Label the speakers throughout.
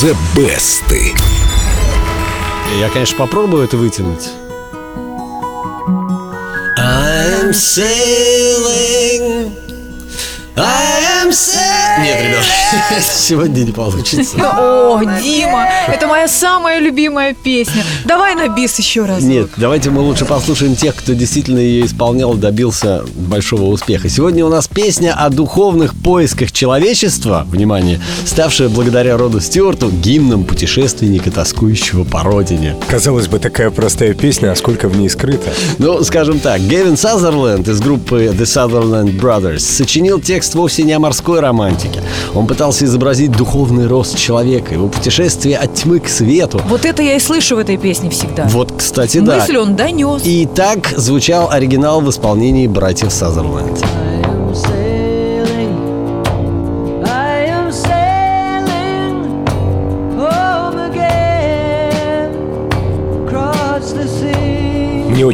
Speaker 1: The Best.
Speaker 2: Я, конечно, попробую это вытянуть.
Speaker 3: I'm sailing. I am sailing.
Speaker 2: Нет, ребят, сегодня не получится.
Speaker 4: О, Дима, это моя самая любимая песня. Давай на бис еще раз.
Speaker 2: Нет, давайте мы лучше послушаем тех, кто действительно ее исполнял и добился большого успеха. Сегодня у нас песня о духовных поисках человечества, внимание, ставшая благодаря роду Стюарту гимном путешественника, тоскующего по родине.
Speaker 1: Казалось бы, такая простая песня, а сколько в ней скрыто.
Speaker 2: Ну, скажем так, Гевин Сазерленд из группы The Sutherland Brothers сочинил текст вовсе не о морской романтике. Он пытался изобразить духовный рост человека, его путешествие от тьмы к свету.
Speaker 4: Вот это я и слышу в этой песне всегда.
Speaker 2: Вот, кстати, да.
Speaker 4: Мысль он донес.
Speaker 2: И так звучал оригинал в исполнении братьев Сазерленд.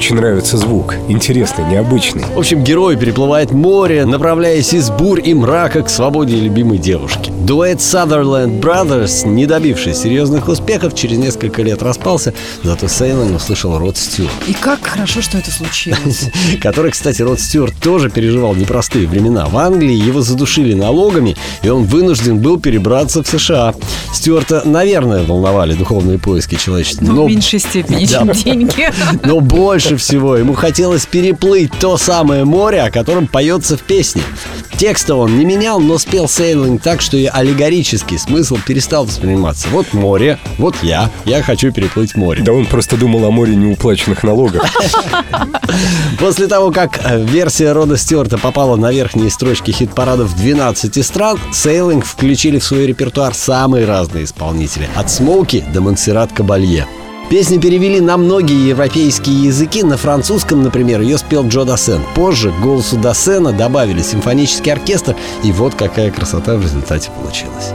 Speaker 1: Очень нравится звук. Интересный, необычный.
Speaker 2: В общем, герой переплывает море, направляясь из бурь и мрака к свободе любимой девушки. Дуэт Sutherland Brothers, не добившись серьезных успехов, через несколько лет распался, зато Сейлин услышал Род Стюарт,
Speaker 4: И как хорошо, что это случилось.
Speaker 2: который, кстати, Род Стюарт тоже переживал непростые времена. В Англии его задушили налогами, и он вынужден был перебраться в США. Стюарта, наверное, волновали духовные поиски человечества.
Speaker 4: Ну, в меньшей степени, чем деньги.
Speaker 2: Но больше всего ему хотелось переплыть то самое море, о котором поется в песне. Текста он не менял, но спел сейлинг так, что и аллегорический смысл перестал восприниматься. Вот море, вот я, я хочу переплыть море.
Speaker 1: Да он просто думал о море неуплаченных налогов.
Speaker 2: После того, как э, версия Рода Стюарта попала на верхние строчки хит-парадов 12 стран, сейлинг включили в свой репертуар самые разные исполнители. От Смоуки до Монсеррат Кабалье. Песни перевели на многие европейские языки. На французском, например, ее спел Джо Дассен. Позже к голосу Дассена добавили симфонический оркестр. И вот какая красота в результате получилась.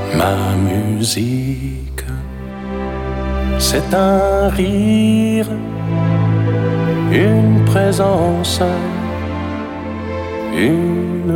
Speaker 5: C'est un rire, une présence,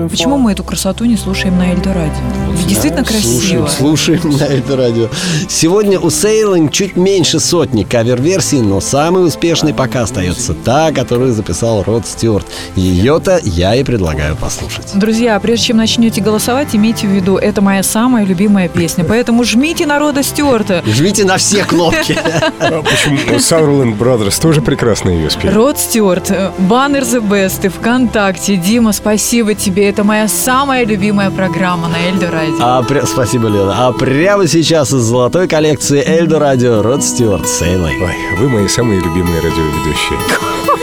Speaker 4: Почему мы эту красоту не слушаем на Эльдо Радио? Ведь действительно красиво.
Speaker 2: Слушаем, слушаем на это радио. Сегодня у Сейлинг чуть меньше сотни кавер-версий, но самый успешный пока остается та, которую записал Род Стюарт. Ее-то я и предлагаю послушать.
Speaker 4: Друзья, прежде чем начнете голосовать, имейте в виду, это моя самая любимая песня. Поэтому жмите народа Стюарта.
Speaker 2: Жмите на все кнопки.
Speaker 1: А Почему? Sutherland Brothers тоже прекрасно ее спели.
Speaker 4: Род Стюарт, э, баннер The Best и ВКонтакте. Дима, спасибо тебе. Это моя самая любимая программа на Эльдо Радио.
Speaker 2: А, пря- спасибо, Лена. А прямо сейчас из золотой коллекции Эльдо Радио Род Стюарт Сейлинг.
Speaker 1: Ой, вы мои самые любимые радиоведущие.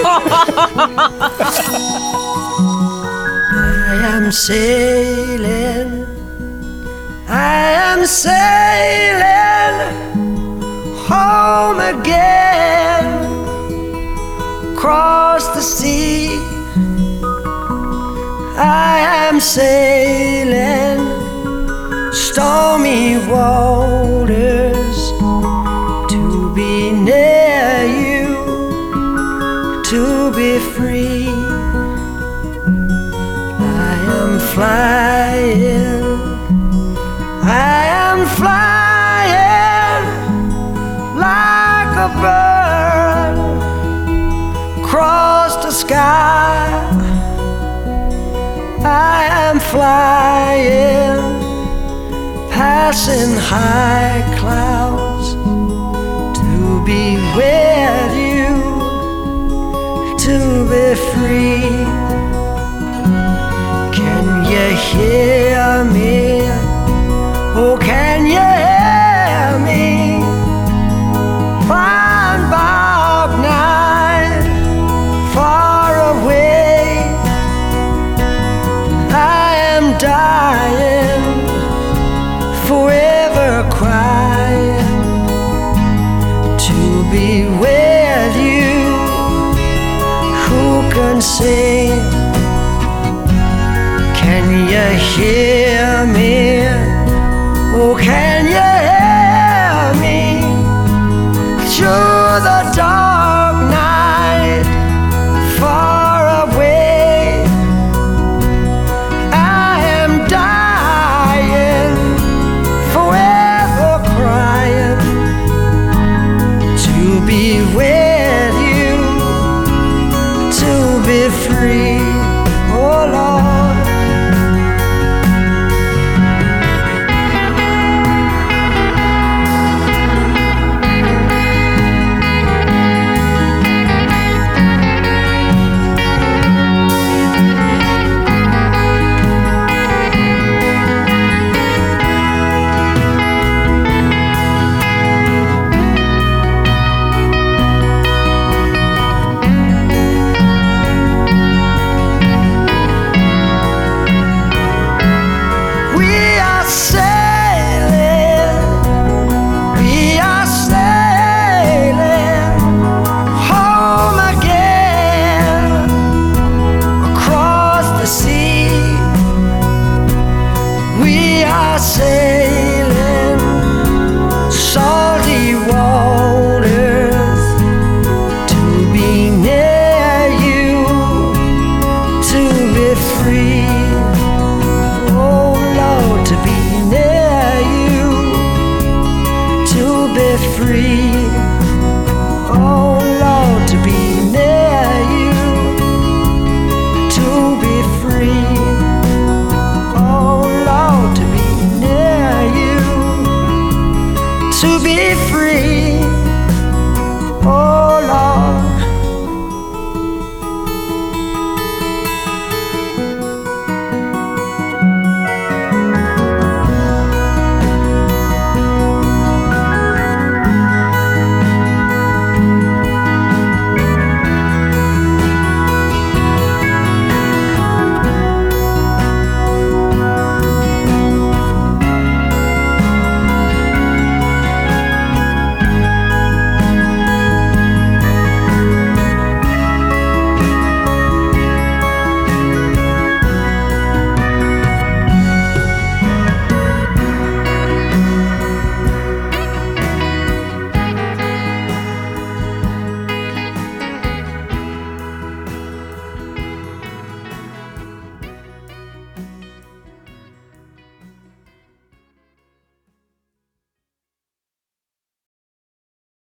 Speaker 6: I am sailing, I am sailing I am sailing stormy waters to be near you, to be free. I am flying. Passing high clouds to be with you, to be free. Can you hear can sing? Can you hear me? Oh,
Speaker 2: be free.